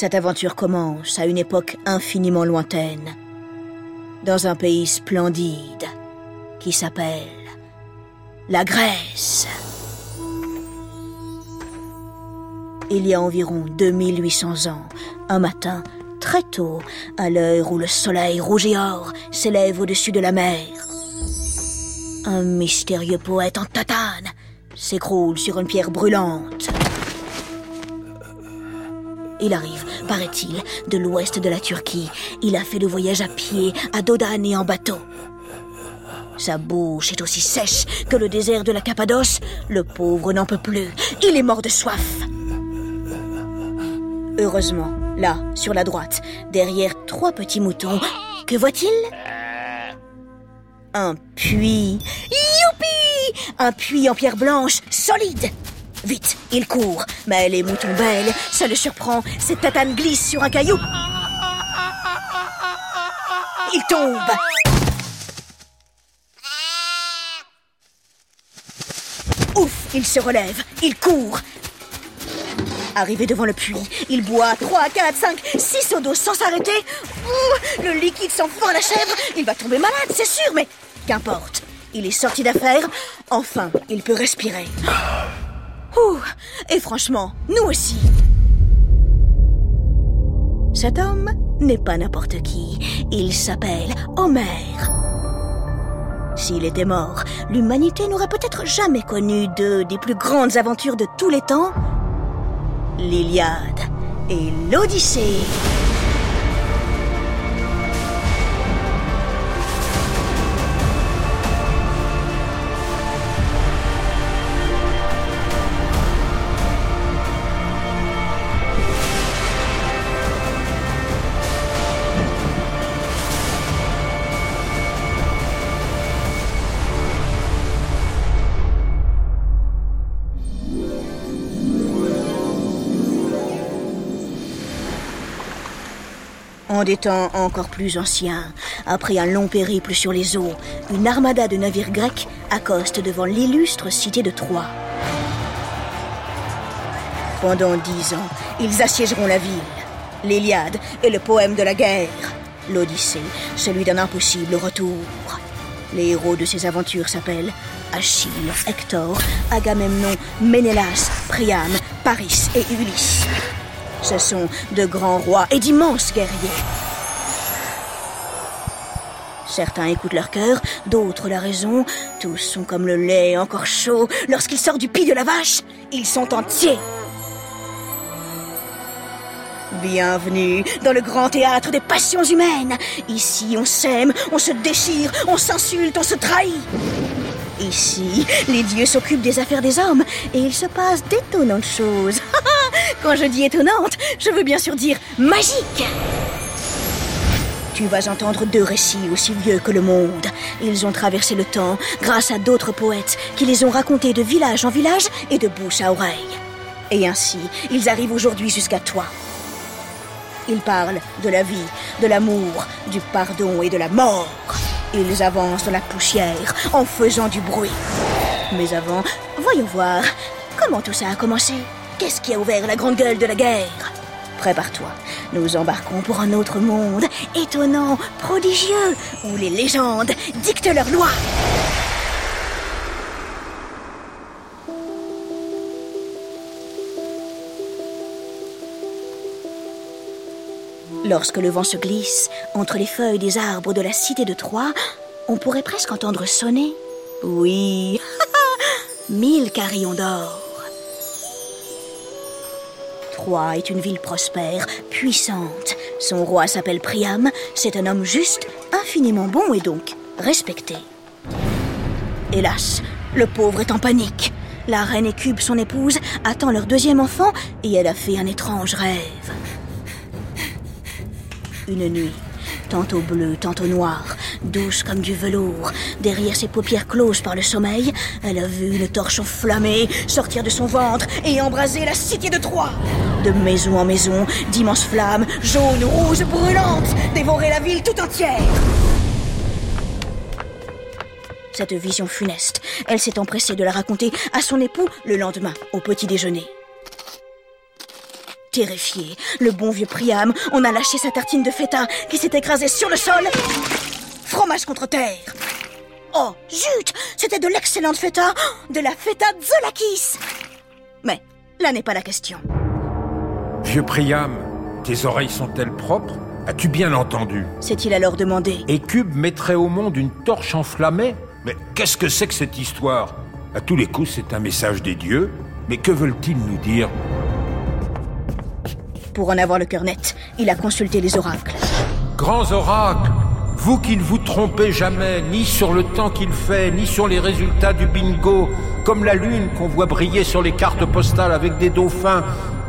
Cette aventure commence à une époque infiniment lointaine, dans un pays splendide qui s'appelle la Grèce. Il y a environ 2800 ans, un matin, très tôt, à l'heure où le soleil rouge et or s'élève au-dessus de la mer, un mystérieux poète en tatane s'écroule sur une pierre brûlante. Il arrive, paraît-il, de l'ouest de la Turquie. Il a fait le voyage à pied, à dos d'âne et en bateau. Sa bouche est aussi sèche que le désert de la Cappadoce. Le pauvre n'en peut plus. Il est mort de soif. Heureusement, là, sur la droite, derrière trois petits moutons, que voit-il? Un puits. Youpi Un puits en pierre blanche, solide Vite, il court. Mais les moutons belles, ça le surprend. Cette tatane glisse sur un caillou. Il tombe. Ouf, il se relève. Il court. Arrivé devant le puits, il boit 3, 4, 5, 6 seaux d'eau sans s'arrêter. Le liquide s'enfle à la chèvre. Il va tomber malade, c'est sûr, mais qu'importe. Il est sorti d'affaire. Enfin, il peut respirer. Ouh, et franchement, nous aussi. Cet homme n'est pas n'importe qui. Il s'appelle Homère. S'il était mort, l'humanité n'aurait peut-être jamais connu deux des plus grandes aventures de tous les temps, l'Iliade et l'Odyssée. En des temps encore plus anciens, après un long périple sur les eaux, une armada de navires grecs accoste devant l'illustre cité de Troie. Pendant dix ans, ils assiégeront la ville. L'Iliade est le poème de la guerre. L'Odyssée, celui d'un impossible retour. Les héros de ces aventures s'appellent Achille, Hector, Agamemnon, Ménélas, Priam, Paris et Ulysse. Ce sont de grands rois et d'immenses guerriers. Certains écoutent leur cœur, d'autres la raison. Tous sont comme le lait encore chaud. Lorsqu'il sort du pis de la vache, ils sont entiers. Bienvenue dans le grand théâtre des passions humaines. Ici, on s'aime, on se déchire, on s'insulte, on se trahit. Ici, les dieux s'occupent des affaires des hommes et il se passe d'étonnantes choses. Quand je dis étonnante, je veux bien sûr dire magique. Tu vas entendre deux récits aussi vieux que le monde. Ils ont traversé le temps grâce à d'autres poètes qui les ont racontés de village en village et de bouche à oreille. Et ainsi, ils arrivent aujourd'hui jusqu'à toi. Ils parlent de la vie, de l'amour, du pardon et de la mort. Ils avancent dans la poussière en faisant du bruit. Mais avant, voyons voir comment tout ça a commencé. Qu'est-ce qui a ouvert la grande gueule de la guerre Prépare-toi, nous embarquons pour un autre monde, étonnant, prodigieux, où les légendes dictent leurs lois. Lorsque le vent se glisse entre les feuilles des arbres de la cité de Troie, on pourrait presque entendre sonner. Oui, mille carillons d'or. Troie est une ville prospère, puissante. Son roi s'appelle Priam. C'est un homme juste, infiniment bon et donc respecté. Hélas, le pauvre est en panique. La reine Écube, son épouse, attend leur deuxième enfant et elle a fait un étrange rêve. Une nuit, tantôt bleue, tantôt noire, douce comme du velours, derrière ses paupières closes par le sommeil, elle a vu une torche enflammée sortir de son ventre et embraser la cité de Troie. De maison en maison, d'immenses flammes, jaunes, rouges, brûlantes, dévoraient la ville tout entière. Cette vision funeste, elle s'est empressée de la raconter à son époux le lendemain, au petit déjeuner. Terrifié, le bon vieux Priam on a lâché sa tartine de feta qui s'est écrasée sur le sol. Fromage contre terre. Oh, zut C'était de l'excellente feta De la feta Zolakis Mais là n'est pas la question. Vieux Priam, tes oreilles sont-elles propres? As-tu bien entendu? S'est-il alors demandé? Et Cube mettrait au monde une torche enflammée? Mais qu'est-ce que c'est que cette histoire? À tous les coups, c'est un message des dieux. Mais que veulent-ils nous dire? Pour en avoir le cœur net, il a consulté les oracles. Grands oracles vous qui ne vous trompez jamais, ni sur le temps qu'il fait, ni sur les résultats du bingo, comme la lune qu'on voit briller sur les cartes postales avec des dauphins,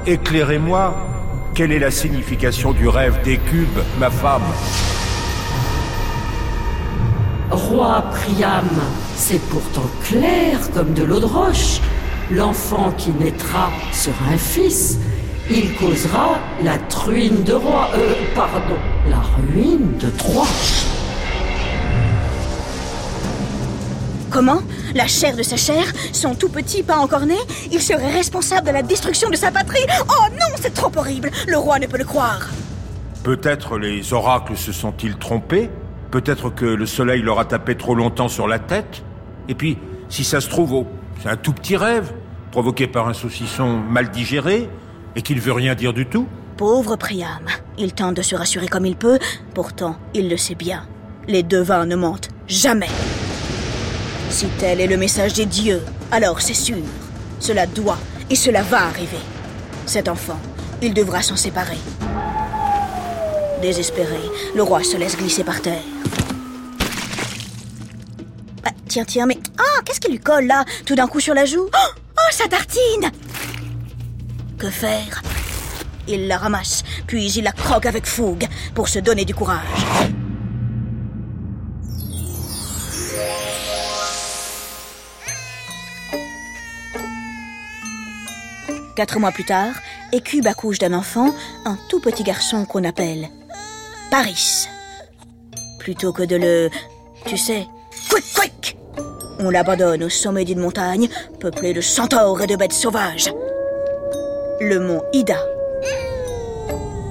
éclairez-moi, quelle est la signification du rêve des ma femme Roi Priam, c'est pourtant clair comme de l'eau de roche. L'enfant qui naîtra sera un fils, il causera la truine de roi, euh, pardon, la ruine de Troie. Comment La chair de sa chair Son tout petit pas encore né Il serait responsable de la destruction de sa patrie. Oh non, c'est trop horrible. Le roi ne peut le croire. Peut-être les oracles se sont-ils trompés. Peut-être que le soleil leur a tapé trop longtemps sur la tête. Et puis, si ça se trouve, oh, c'est un tout petit rêve, provoqué par un saucisson mal digéré, et qu'il veut rien dire du tout. Pauvre Priam. Il tente de se rassurer comme il peut, pourtant il le sait bien. Les devins ne mentent jamais. Si tel est le message des dieux, alors c'est sûr. Cela doit et cela va arriver. Cet enfant, il devra s'en séparer. Désespéré, le roi se laisse glisser par terre. Ah, tiens, tiens, mais... Ah, qu'est-ce qui lui colle là, tout d'un coup sur la joue? Oh, oh, sa tartine Que faire? Il la ramasse, puis il la croque avec fougue pour se donner du courage. Quatre mois plus tard, Écube accouche d'un enfant, un tout petit garçon qu'on appelle Paris. Plutôt que de le... Tu sais, quick, quick On l'abandonne au sommet d'une montagne, peuplée de centaures et de bêtes sauvages. Le mont Ida.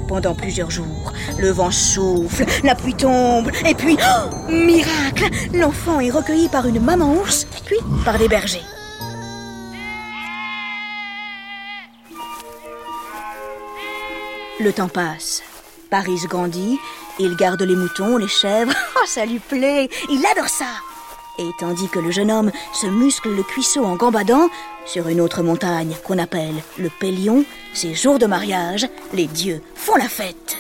Pendant plusieurs jours, le vent souffle, la pluie tombe, et puis, oh, miracle L'enfant est recueilli par une maman ours, puis par des bergers. Le temps passe. Paris grandit, il garde les moutons, les chèvres. Oh, ça lui plaît, il adore ça. Et tandis que le jeune homme se muscle le cuisseau en gambadant, sur une autre montagne qu'on appelle le Pélion, c'est jour de mariage, les dieux font la fête.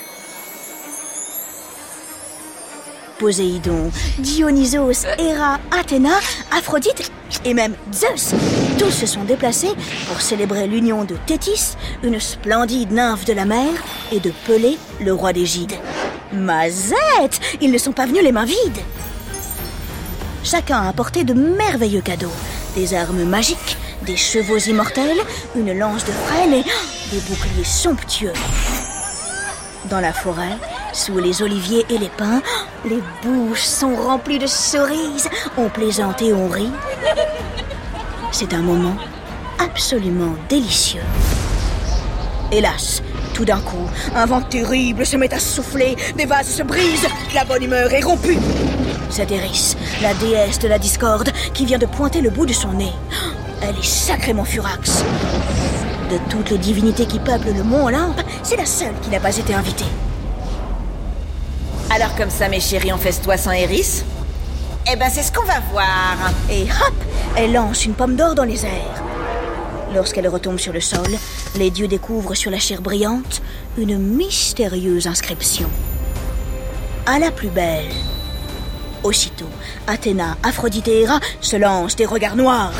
Poséidon, Dionysos, Héra, Athéna, Aphrodite et même Zeus. Tous se sont déplacés pour célébrer l'union de Thétis, une splendide nymphe de la mer, et de Pelée, le roi des. Mazette Ils ne sont pas venus les mains vides Chacun a apporté de merveilleux cadeaux. Des armes magiques, des chevaux immortels, une lance de frêne et des boucliers somptueux. Dans la forêt, sous les oliviers et les pins, les bouches sont remplies de cerises. On plaisante et on rit. C'est un moment absolument délicieux. Hélas, tout d'un coup, un vent terrible se met à souffler, des vases se brisent, la bonne humeur est rompue. C'est Eris, la déesse de la discorde, qui vient de pointer le bout de son nez. Elle est sacrément furax. De toutes les divinités qui peuplent le mont Olympe, c'est la seule qui n'a pas été invitée. Alors comme ça, mes chéris, on festoie sans Eris Eh ben, c'est ce qu'on va voir. Et hop, elle lance une pomme d'or dans les airs. Lorsqu'elle retombe sur le sol, les dieux découvrent sur la chair brillante une mystérieuse inscription. À la plus belle. Aussitôt, Athéna, Aphrodite et Héra se lancent des regards noirs.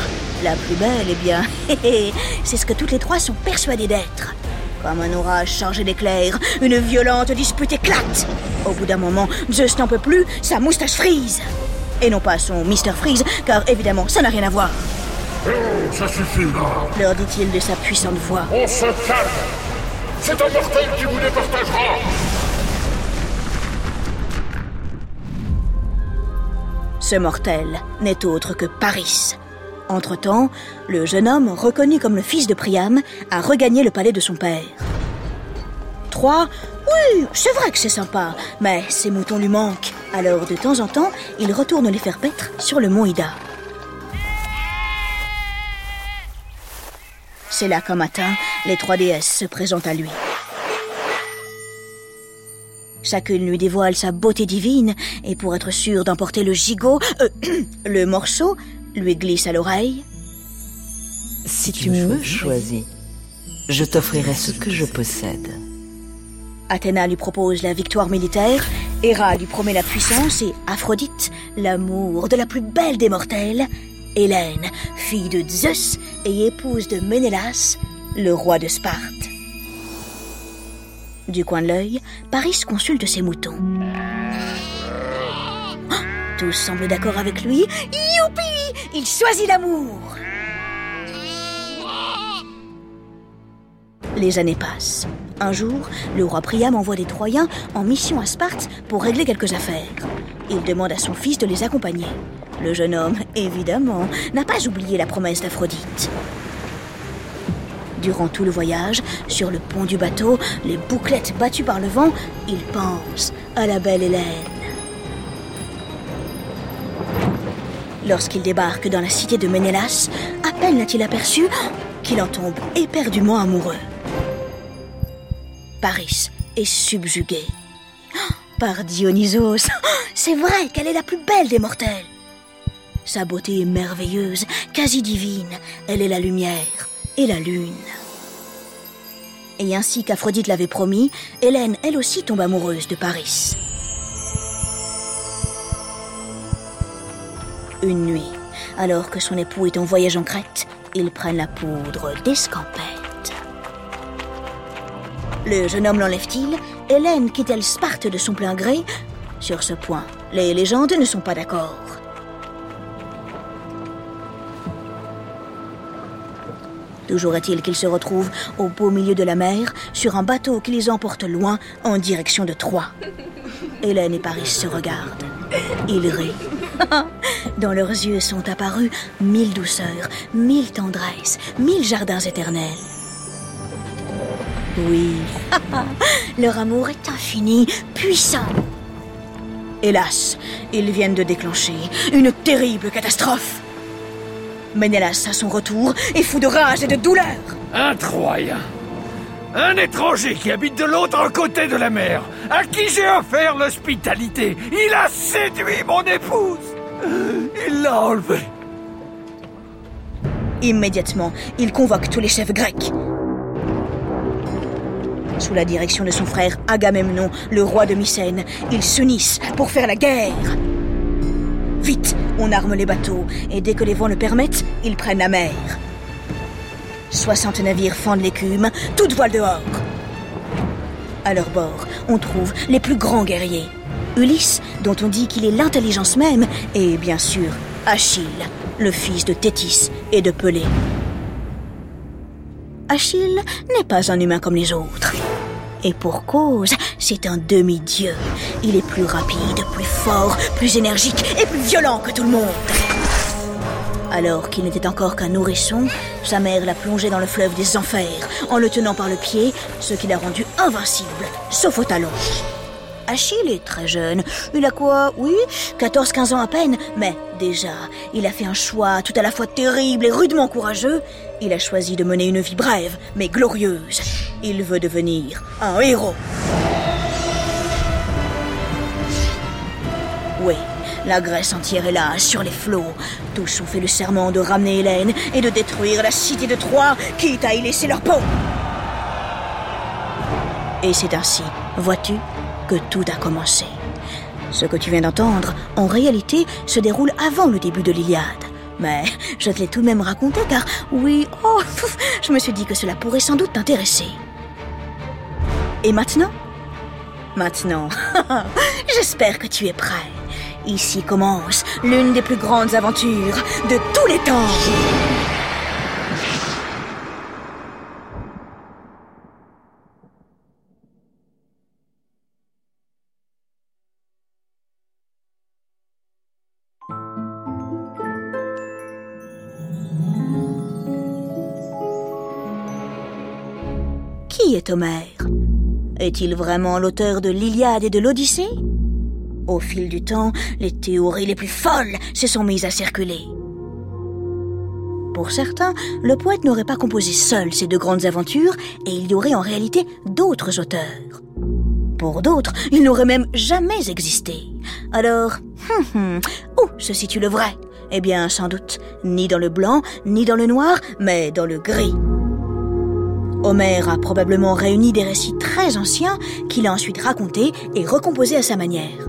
La plus belle, eh bien, c'est ce que toutes les trois sont persuadées d'être. Comme un orage chargé d'éclairs, une violente dispute éclate. Au bout d'un moment, Zeus n'en peut plus, sa moustache frise. Et non pas son Mister Freeze, car évidemment, ça n'a rien à voir. Oh, ça suffit là leur dit-il de sa puissante voix. On se calme C'est un mortel qui vous départagera Ce mortel n'est autre que Paris. Entre-temps, le jeune homme, reconnu comme le fils de Priam, a regagné le palais de son père. Troie, oui, c'est vrai que c'est sympa, mais ses moutons lui manquent. Alors de temps en temps, il retourne les faire paître sur le mont Ida. C'est là qu'un matin, les trois déesses se présentent à lui. Chacune lui dévoile sa beauté divine, et pour être sûre d'emporter le gigot, euh, le morceau, lui glisse à l'oreille. Si tu me choisis, je t'offrirai ce que je possède. Athéna lui propose la victoire militaire, Héra lui promet la puissance et Aphrodite, l'amour de la plus belle des mortelles, Hélène, fille de Zeus et épouse de Ménélas, le roi de Sparte. Du coin de l'œil, Paris consulte ses moutons. Oh, tous semblent d'accord avec lui. Youpi Il choisit l'amour Les années passent. Un jour, le roi Priam envoie des Troyens en mission à Sparte pour régler quelques affaires. Il demande à son fils de les accompagner. Le jeune homme, évidemment, n'a pas oublié la promesse d'Aphrodite. Durant tout le voyage, sur le pont du bateau, les bouclettes battues par le vent, il pense à la belle Hélène. Lorsqu'il débarque dans la cité de Ménélas, à peine l'a-t-il aperçu qu'il en tombe éperdument amoureux. Paris est subjugué. Par Dionysos, c'est vrai qu'elle est la plus belle des mortels. Sa beauté est merveilleuse, quasi divine. Elle est la lumière et la lune. Et ainsi qu'Aphrodite l'avait promis, Hélène, elle aussi, tombe amoureuse de Paris. Une nuit, alors que son époux est en voyage en Crète, ils prennent la poudre d'escampette. Le jeune homme l'enlève-t-il? Hélène quitte-t-elle Sparte de son plein gré? Sur ce point, les légendes ne sont pas d'accord. Toujours est-il qu'ils se retrouvent au beau milieu de la mer, sur un bateau qui les emporte loin en direction de Troie. Hélène et Paris se regardent. Ils rient. Dans leurs yeux sont apparus mille douceurs, mille tendresses, mille jardins éternels. Oui, leur amour est infini, puissant. Hélas, ils viennent de déclencher une terrible catastrophe. Ménélas, à son retour, est fou de rage et de douleur. Un Troyen. Un étranger qui habite de l'autre côté de la mer, à qui j'ai offert l'hospitalité. Il a séduit mon épouse. Il l'a enlevée. Immédiatement, il convoque tous les chefs grecs. Sous la direction de son frère Agamemnon, le roi de Mycène, ils s'unissent pour faire la guerre. Vite, on arme les bateaux, et dès que les vents le permettent, ils prennent la mer. 60 navires fendent l'écume, toutes voiles dehors. À leur bord, on trouve les plus grands guerriers. Ulysse, dont on dit qu'il est l'intelligence même, et bien sûr Achille, le fils de Thétis et de Pelée. Achille n'est pas un humain comme les autres. Et pour cause, c'est un demi-dieu. Il est plus rapide, plus fort, plus énergique et plus violent que tout le monde. Alors qu'il n'était encore qu'un nourrisson, sa mère l'a plongé dans le fleuve des enfers en le tenant par le pied, ce qui l'a rendu invincible, sauf au talon. Achille est très jeune. Il a quoi? Oui, 14-15 ans à peine. Mais déjà, il a fait un choix tout à la fois terrible et rudement courageux. Il a choisi de mener une vie brève, mais glorieuse. Il veut devenir un héros. Oui, la Grèce entière est là, sur les flots. Tous ont fait le serment de ramener Hélène et de détruire la cité de Troie, quitte à y laisser leur peau. Et c'est ainsi, vois-tu, tout a commencé. Ce que tu viens d'entendre, en réalité, se déroule avant le début de l'Iliade. Mais je te l'ai tout de même raconté car, oui, oh, je me suis dit que cela pourrait sans doute t'intéresser. Et maintenant? Maintenant, j'espère que tu es prêt. Ici commence l'une des plus grandes aventures de tous les temps. Qui est Homère? Est-il vraiment l'auteur de l'Iliade et de l'Odyssée? Au fil du temps, les théories les plus folles se sont mises à circuler. Pour certains, le poète n'aurait pas composé seul ces deux grandes aventures et il y aurait en réalité d'autres auteurs. Pour d'autres, il n'aurait même jamais existé. Alors, hum, hum, où se situe le vrai? Eh bien, sans doute, ni dans le blanc, ni dans le noir, mais dans le gris. Homère a probablement réuni des récits très anciens qu'il a ensuite racontés et recomposés à sa manière.